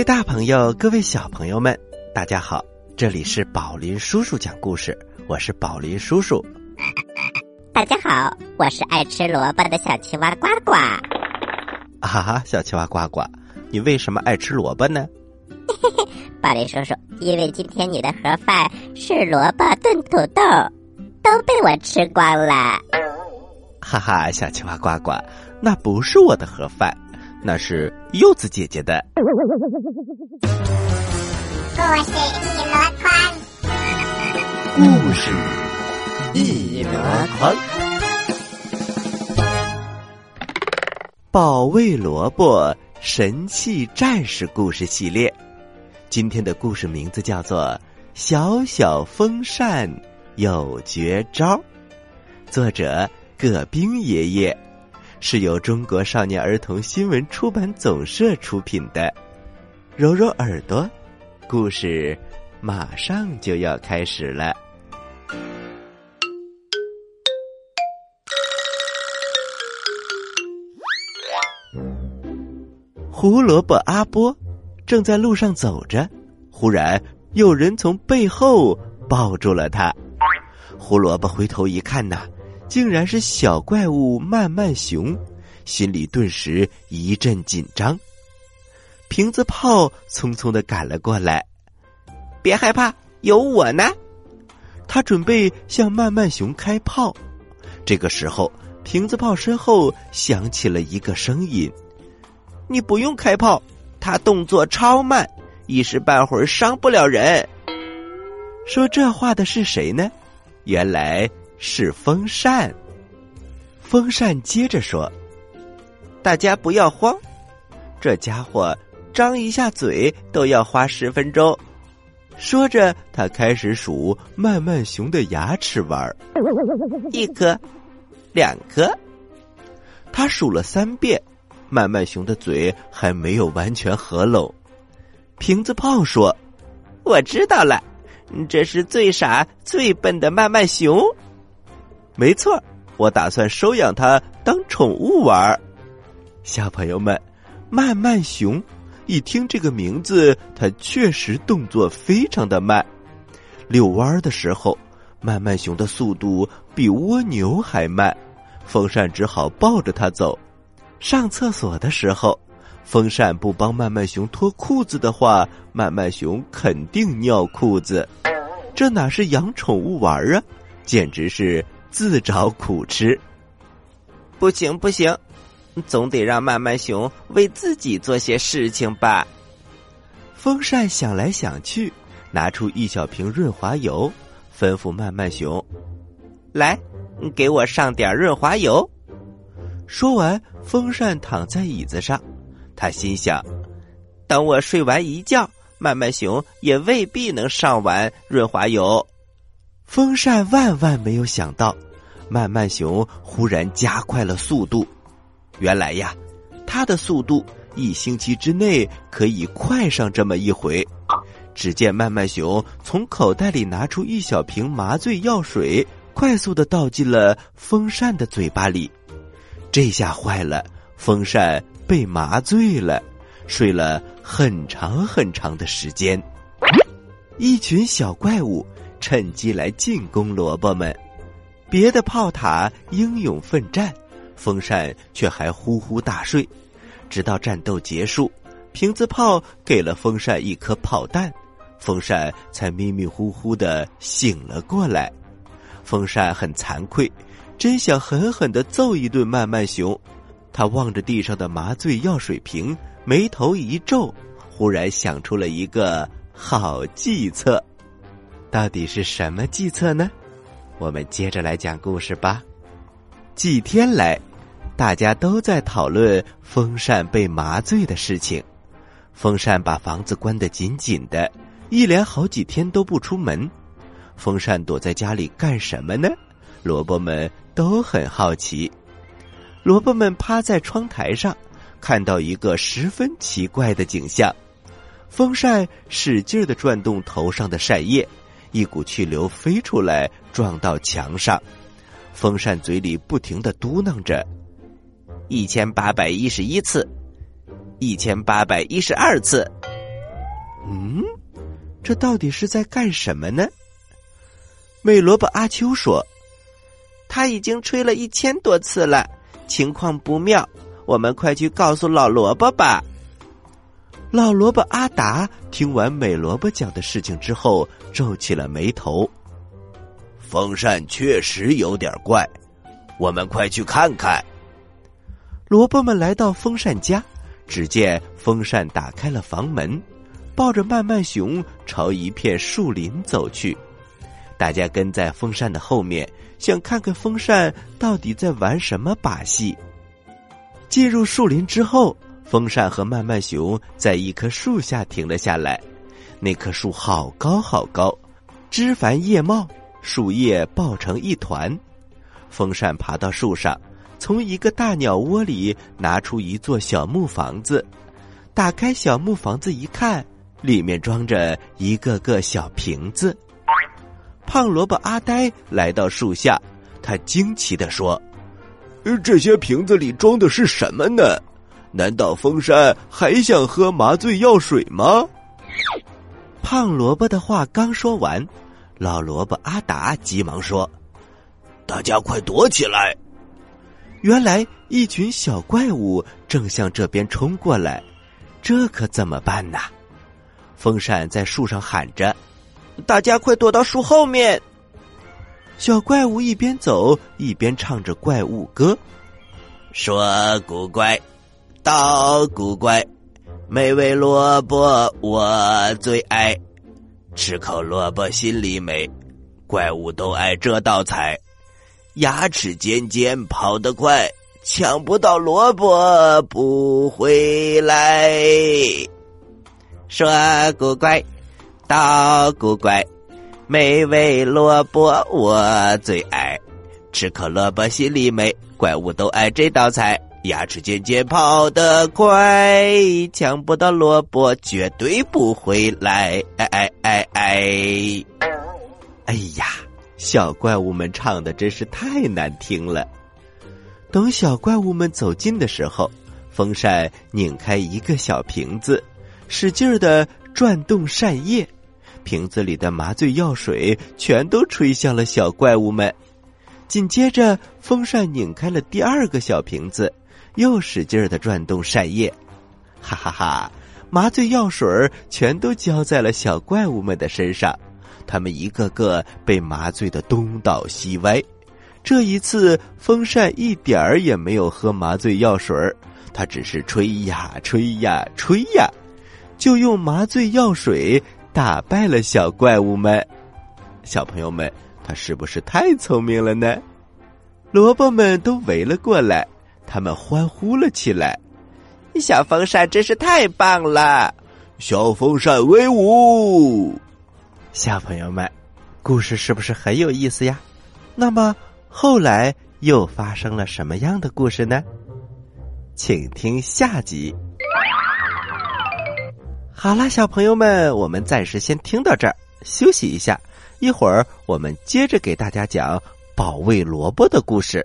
各位大朋友，各位小朋友们，大家好！这里是宝林叔叔讲故事，我是宝林叔叔。大家好，我是爱吃萝卜的小青蛙呱呱。哈哈，小青蛙呱呱，你为什么爱吃萝卜呢？嘿嘿，宝林叔叔，因为今天你的盒饭是萝卜炖土豆，都被我吃光了。哈哈，小青蛙呱呱，那不是我的盒饭。那是柚子姐姐的。故事一箩筐，故事一箩筐，保卫萝卜神器战士故事系列，今天的故事名字叫做《小小风扇有绝招》，作者葛冰爷爷。是由中国少年儿童新闻出版总社出品的，揉揉耳朵，故事马上就要开始了。胡萝卜阿波正在路上走着，忽然有人从背后抱住了他。胡萝卜回头一看呐。竟然是小怪物慢慢熊，心里顿时一阵紧张。瓶子炮匆匆的赶了过来，别害怕，有我呢。他准备向慢慢熊开炮。这个时候，瓶子炮身后响起了一个声音：“你不用开炮，他动作超慢，一时半会儿伤不了人。”说这话的是谁呢？原来。是风扇。风扇接着说：“大家不要慌，这家伙张一下嘴都要花十分钟。”说着，他开始数慢慢熊的牙齿玩儿，一颗，两颗。他数了三遍，慢慢熊的嘴还没有完全合拢。瓶子炮说：“我知道了，这是最傻最笨的慢慢熊。”没错，我打算收养它当宠物玩儿。小朋友们，慢慢熊，一听这个名字，它确实动作非常的慢。遛弯儿的时候，慢慢熊的速度比蜗牛还慢，风扇只好抱着它走。上厕所的时候，风扇不帮慢慢熊脱裤子的话，慢慢熊肯定尿裤子。这哪是养宠物玩儿啊，简直是！自找苦吃，不行不行，总得让慢慢熊为自己做些事情吧。风扇想来想去，拿出一小瓶润滑油，吩咐慢慢熊：“来，给我上点润滑油。”说完，风扇躺在椅子上，他心想：“等我睡完一觉，慢慢熊也未必能上完润滑油。”风扇万万没有想到，慢慢熊忽然加快了速度。原来呀，它的速度一星期之内可以快上这么一回。只见慢慢熊从口袋里拿出一小瓶麻醉药水，快速的倒进了风扇的嘴巴里。这下坏了，风扇被麻醉了，睡了很长很长的时间。一群小怪物。趁机来进攻萝卜们，别的炮塔英勇奋战，风扇却还呼呼大睡。直到战斗结束，瓶子炮给了风扇一颗炮弹，风扇才迷迷糊糊的醒了过来。风扇很惭愧，真想狠狠的揍一顿慢慢熊。他望着地上的麻醉药水瓶，眉头一皱，忽然想出了一个好计策。到底是什么计策呢？我们接着来讲故事吧。几天来，大家都在讨论风扇被麻醉的事情。风扇把房子关得紧紧的，一连好几天都不出门。风扇躲在家里干什么呢？萝卜们都很好奇。萝卜们趴在窗台上，看到一个十分奇怪的景象：风扇使劲的转动头上的扇叶。一股气流飞出来，撞到墙上。风扇嘴里不停的嘟囔着：“一千八百一十一次，一千八百一十二次，嗯，这到底是在干什么呢？美萝卜阿秋说：“他已经吹了一千多次了，情况不妙，我们快去告诉老萝卜吧。”老萝卜阿达听完美萝卜讲的事情之后，皱起了眉头。风扇确实有点怪，我们快去看看。萝卜们来到风扇家，只见风扇打开了房门，抱着慢慢熊朝一片树林走去。大家跟在风扇的后面，想看看风扇到底在玩什么把戏。进入树林之后，风扇和曼曼熊在一棵树下停了下来。那棵树好高好高，枝繁叶茂。树叶抱成一团，风扇爬到树上，从一个大鸟窝里拿出一座小木房子，打开小木房子一看，里面装着一个个小瓶子。胖萝卜阿呆来到树下，他惊奇的说：“这些瓶子里装的是什么呢？难道风扇还想喝麻醉药水吗？”胖萝卜的话刚说完。老萝卜阿达急忙说：“大家快躲起来！”原来一群小怪物正向这边冲过来，这可怎么办呢？风扇在树上喊着：“大家快躲到树后面！”小怪物一边走一边唱着怪物歌：“说古怪，道古怪，美味萝卜我最爱。”吃口萝卜心里美，怪物都爱这道菜。牙齿尖尖，跑得快，抢不到萝卜不回来。说古怪，道古怪，美味萝卜我最爱。吃口萝卜心里美，怪物都爱这道菜。牙齿尖尖，跑得快，抢不到萝卜绝对不回来！哎哎哎哎！哎呀，小怪物们唱的真是太难听了。等小怪物们走近的时候，风扇拧开一个小瓶子，使劲的转动扇叶，瓶子里的麻醉药水全都吹向了小怪物们。紧接着，风扇拧开了第二个小瓶子。又使劲的转动扇叶，哈哈哈！麻醉药水全都浇在了小怪物们的身上，他们一个个被麻醉的东倒西歪。这一次，风扇一点儿也没有喝麻醉药水它只是吹呀吹呀吹呀，就用麻醉药水打败了小怪物们。小朋友们，他是不是太聪明了呢？萝卜们都围了过来。他们欢呼了起来，小风扇真是太棒了！小风扇威武！小朋友们，故事是不是很有意思呀？那么后来又发生了什么样的故事呢？请听下集。好啦，小朋友们，我们暂时先听到这儿，休息一下，一会儿我们接着给大家讲保卫萝卜的故事。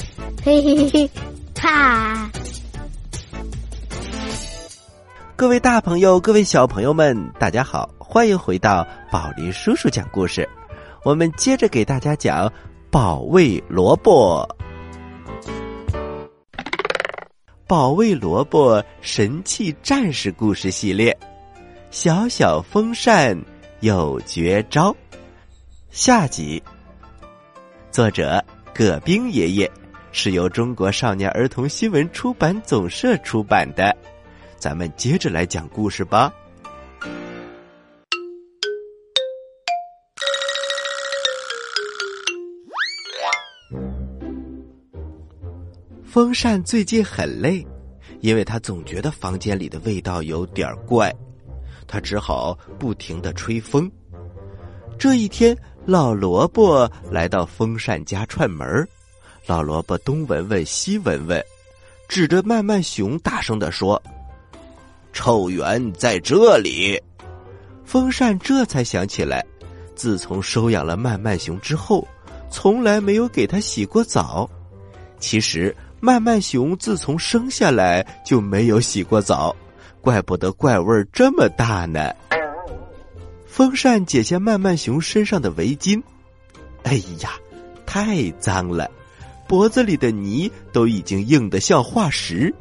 嘿嘿嘿，哈！各位大朋友，各位小朋友们，大家好，欢迎回到宝林叔叔讲故事。我们接着给大家讲《保卫萝卜》。保卫萝卜神器战士故事系列，小小风扇有绝招。下集，作者葛冰爷爷，是由中国少年儿童新闻出版总社出版的。咱们接着来讲故事吧。风扇最近很累，因为他总觉得房间里的味道有点怪，他只好不停的吹风。这一天，老萝卜来到风扇家串门儿老萝卜东闻闻西闻闻，指着慢慢熊大声的说：“臭源在这里。”风扇这才想起来，自从收养了慢慢熊之后，从来没有给他洗过澡。其实。慢慢熊自从生下来就没有洗过澡，怪不得怪味儿这么大呢。风扇解下慢慢熊身上的围巾，哎呀，太脏了！脖子里的泥都已经硬得像化石，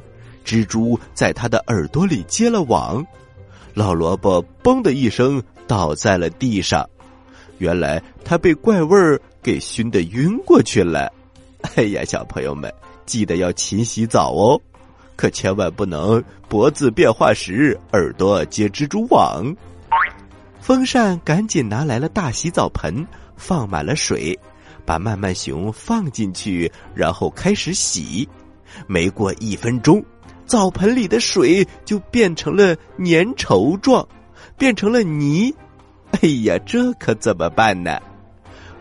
蜘蛛在他的耳朵里结了网。老萝卜嘣的一声倒在了地上，原来他被怪味儿给熏得晕过去了。哎呀，小朋友们！记得要勤洗澡哦，可千万不能脖子变化石，耳朵结蜘蛛网。风扇赶紧拿来了大洗澡盆，放满了水，把慢慢熊放进去，然后开始洗。没过一分钟，澡盆里的水就变成了粘稠状，变成了泥。哎呀，这可怎么办呢？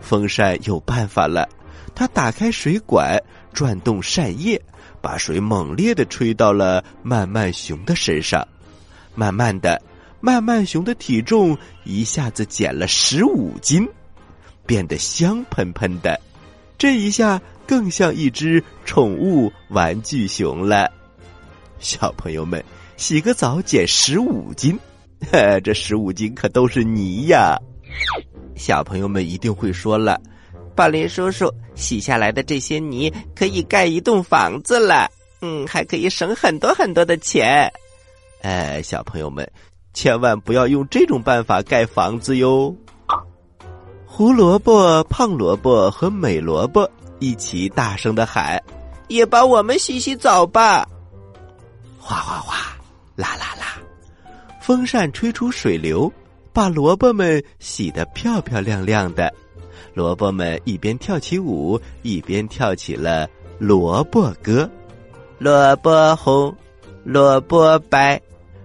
风扇有办法了，他打开水管。转动扇叶，把水猛烈的吹到了慢慢熊的身上。慢慢的，慢慢熊的体重一下子减了十五斤，变得香喷喷的。这一下更像一只宠物玩具熊了。小朋友们，洗个澡减十五斤，这十五斤可都是泥呀！小朋友们一定会说了。宝林叔叔，洗下来的这些泥可以盖一栋房子了，嗯，还可以省很多很多的钱。哎，小朋友们，千万不要用这种办法盖房子哟。胡萝卜、胖萝卜和美萝卜一起大声的喊：“也帮我们洗洗澡吧！”哗哗哗，啦啦啦，风扇吹出水流，把萝卜们洗得漂漂亮亮的。萝卜们一边跳起舞，一边跳起了萝卜歌。萝卜红，萝卜白，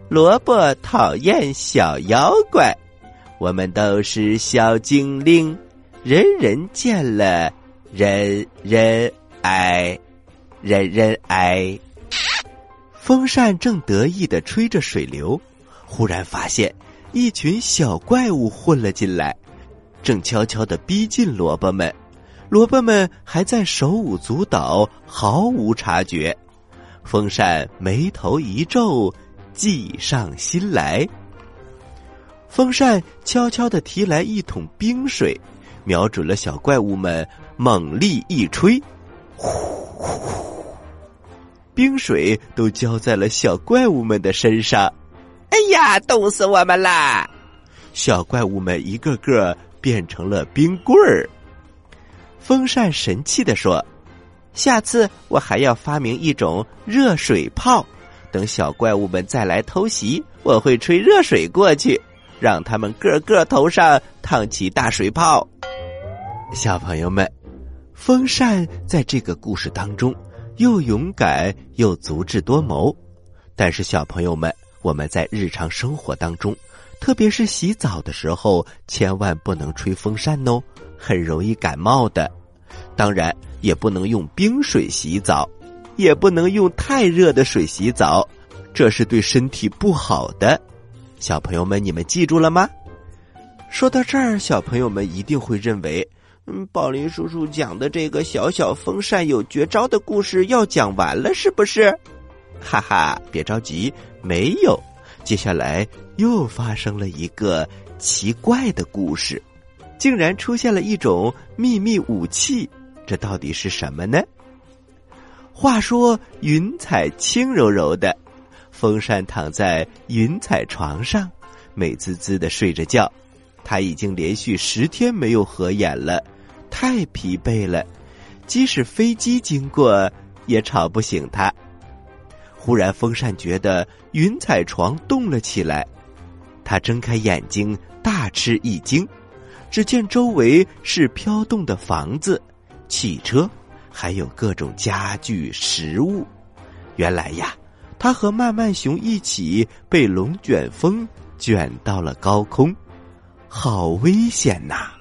萝卜讨厌小妖怪。我们都是小精灵，人人见了人人爱，人人爱。风扇正得意的吹着水流，忽然发现一群小怪物混了进来。正悄悄的逼近萝卜们，萝卜们还在手舞足蹈，毫无察觉。风扇眉头一皱，计上心来。风扇悄悄的提来一桶冰水，瞄准了小怪物们，猛力一吹，呼呼，冰水都浇在了小怪物们的身上。哎呀，冻死我们啦！小怪物们一个个。变成了冰棍儿。风扇神气的说：“下次我还要发明一种热水泡，等小怪物们再来偷袭，我会吹热水过去，让他们个个头上烫起大水泡。”小朋友们，风扇在这个故事当中又勇敢又足智多谋。但是，小朋友们，我们在日常生活当中。特别是洗澡的时候，千万不能吹风扇哦，很容易感冒的。当然，也不能用冰水洗澡，也不能用太热的水洗澡，这是对身体不好的。小朋友们，你们记住了吗？说到这儿，小朋友们一定会认为，嗯，宝林叔叔讲的这个小小风扇有绝招的故事要讲完了，是不是？哈哈，别着急，没有。接下来又发生了一个奇怪的故事，竟然出现了一种秘密武器，这到底是什么呢？话说云彩轻柔柔的，风扇躺在云彩床上，美滋滋的睡着觉。他已经连续十天没有合眼了，太疲惫了，即使飞机经过也吵不醒他。忽然，风扇觉得云彩床动了起来，他睁开眼睛，大吃一惊，只见周围是飘动的房子、汽车，还有各种家具、食物。原来呀，他和慢慢熊一起被龙卷风卷到了高空。好危险呐！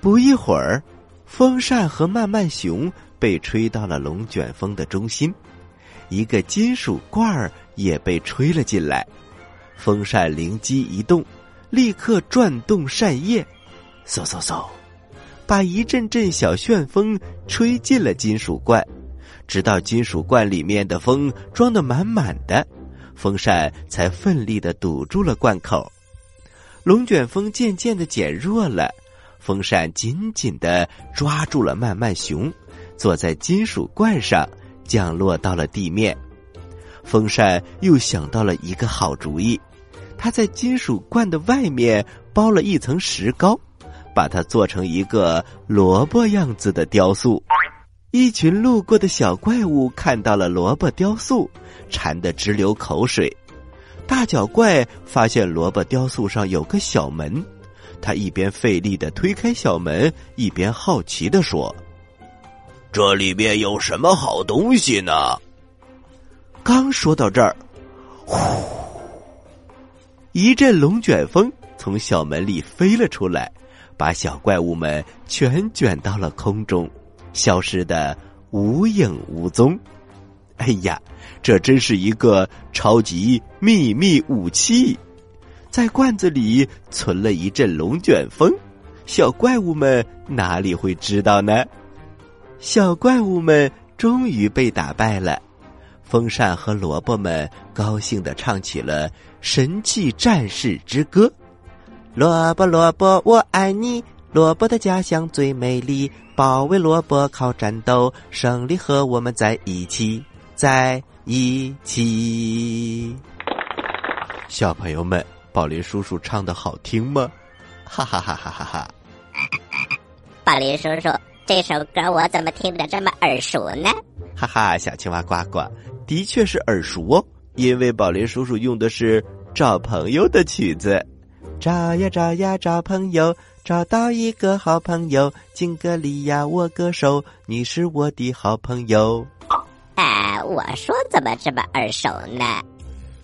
不一会儿，风扇和慢慢熊被吹到了龙卷风的中心，一个金属罐儿也被吹了进来。风扇灵机一动，立刻转动扇叶，嗖嗖嗖，把一阵阵小旋风吹进了金属罐，直到金属罐里面的风装得满满的，风扇才奋力的堵住了罐口。龙卷风渐渐的减弱了，风扇紧紧的抓住了慢慢熊，坐在金属罐上，降落到了地面。风扇又想到了一个好主意，他在金属罐的外面包了一层石膏，把它做成一个萝卜样子的雕塑。一群路过的小怪物看到了萝卜雕塑，馋得直流口水。大脚怪发现萝卜雕塑上有个小门，他一边费力的推开小门，一边好奇的说：“这里面有什么好东西呢？”刚说到这儿，呼，一阵龙卷风从小门里飞了出来，把小怪物们全卷到了空中，消失的无影无踪。哎呀，这真是一个超级秘密武器，在罐子里存了一阵龙卷风，小怪物们哪里会知道呢？小怪物们终于被打败了，风扇和萝卜们高兴的唱起了神气战士之歌：萝卜萝卜我爱你，萝卜的家乡最美丽，保卫萝卜靠战斗，胜利和我们在一起。在一起，小朋友们，宝林叔叔唱的好听吗？哈哈哈哈哈哈！宝林叔叔，这首歌我怎么听着这么耳熟呢？哈哈，小青蛙呱呱，的确是耳熟哦，因为宝林叔叔用的是找朋友的曲子，找呀找呀找朋友，找到一个好朋友，敬个礼呀握个手，你是我的好朋友。我说怎么这么耳熟呢？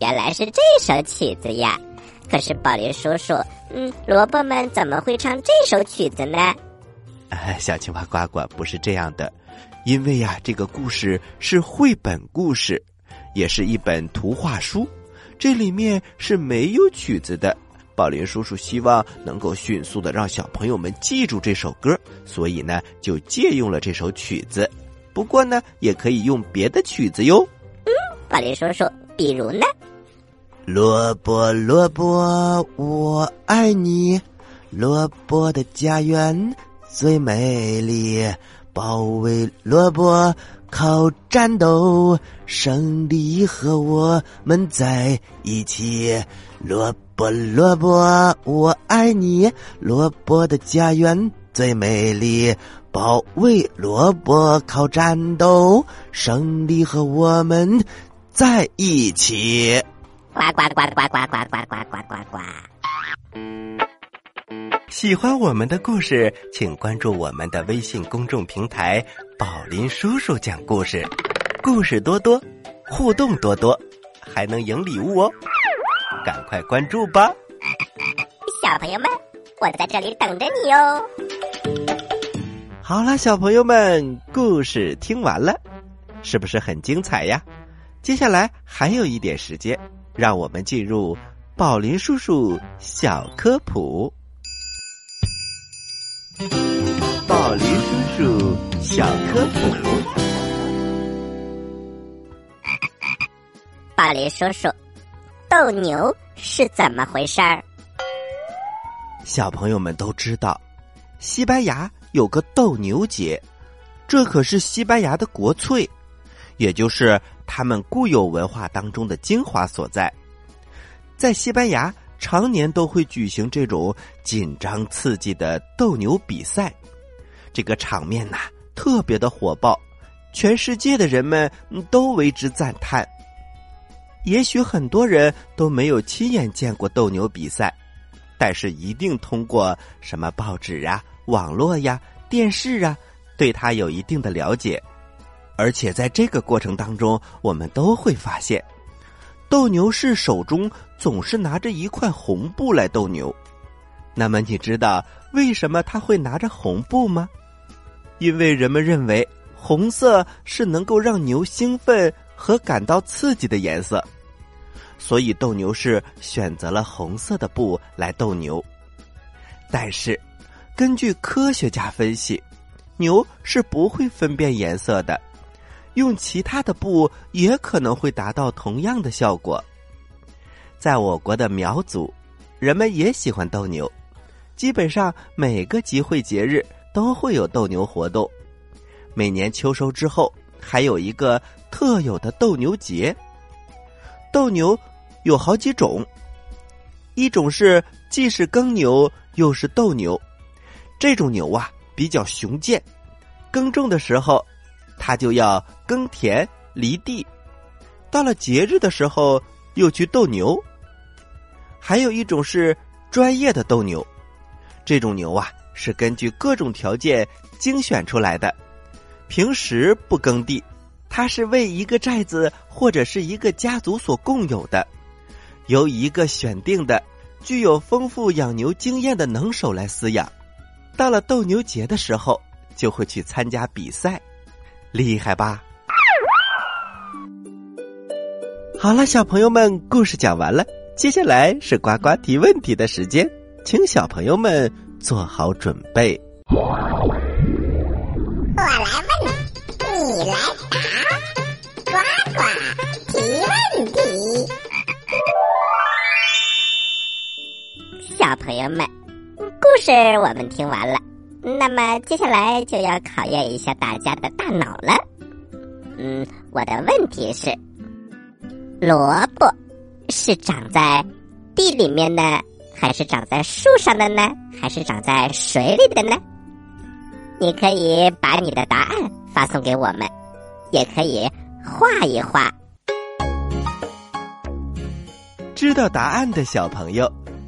原来是这首曲子呀！可是宝林叔叔，嗯，萝卜们怎么会唱这首曲子呢？哎，小青蛙呱呱不是这样的，因为呀，这个故事是绘本故事，也是一本图画书，这里面是没有曲子的。宝林叔叔希望能够迅速的让小朋友们记住这首歌，所以呢，就借用了这首曲子。不过呢，也可以用别的曲子哟。嗯，宝林叔叔，比如呢？萝卜萝卜，我爱你。萝卜的家园最美丽，保卫萝卜靠战斗，胜利和我们在一起。萝卜萝卜，我爱你。萝卜的家园最美丽。保卫萝卜靠战斗，胜利和我们在一起。呱呱呱呱呱呱呱呱呱呱呱！喜欢我们的故事，请关注我们的微信公众平台“宝林叔叔讲故事”，故事多多，互动多多，还能赢礼物哦！赶快关注吧，小朋友们，我在这里等着你哦。好了，小朋友们，故事听完了，是不是很精彩呀？接下来还有一点时间，让我们进入宝林叔叔小科普。宝林叔叔小科普。宝林叔叔，斗牛是怎么回事儿？小朋友们都知道，西班牙。有个斗牛节，这可是西班牙的国粹，也就是他们固有文化当中的精华所在。在西班牙，常年都会举行这种紧张刺激的斗牛比赛，这个场面呐特别的火爆，全世界的人们都为之赞叹。也许很多人都没有亲眼见过斗牛比赛，但是一定通过什么报纸啊、网络呀、电视啊，对他有一定的了解。而且在这个过程当中，我们都会发现，斗牛士手中总是拿着一块红布来斗牛。那么你知道为什么他会拿着红布吗？因为人们认为红色是能够让牛兴奋和感到刺激的颜色，所以斗牛士选择了红色的布来斗牛。但是，根据科学家分析，牛是不会分辨颜色的。用其他的布也可能会达到同样的效果。在我国的苗族，人们也喜欢斗牛，基本上每个集会节日都会有斗牛活动。每年秋收之后，还有一个特有的斗牛节。斗牛有好几种，一种是既是耕牛又是斗牛，这种牛啊比较雄健，耕种的时候。它就要耕田犁地，到了节日的时候又去斗牛。还有一种是专业的斗牛，这种牛啊是根据各种条件精选出来的，平时不耕地，它是为一个寨子或者是一个家族所共有的，由一个选定的、具有丰富养牛经验的能手来饲养。到了斗牛节的时候，就会去参加比赛。厉害吧？好了，小朋友们，故事讲完了，接下来是呱呱提问题的时间，请小朋友们做好准备。我来问，你你来答，朋友们，故事我们听完了。那么接下来就要考验一下大家的大脑了。嗯，我的问题是：萝卜是长在地里面呢，还是长在树上的呢，还是长在水里的呢？你可以把你的答案发送给我们，也可以画一画。知道答案的小朋友，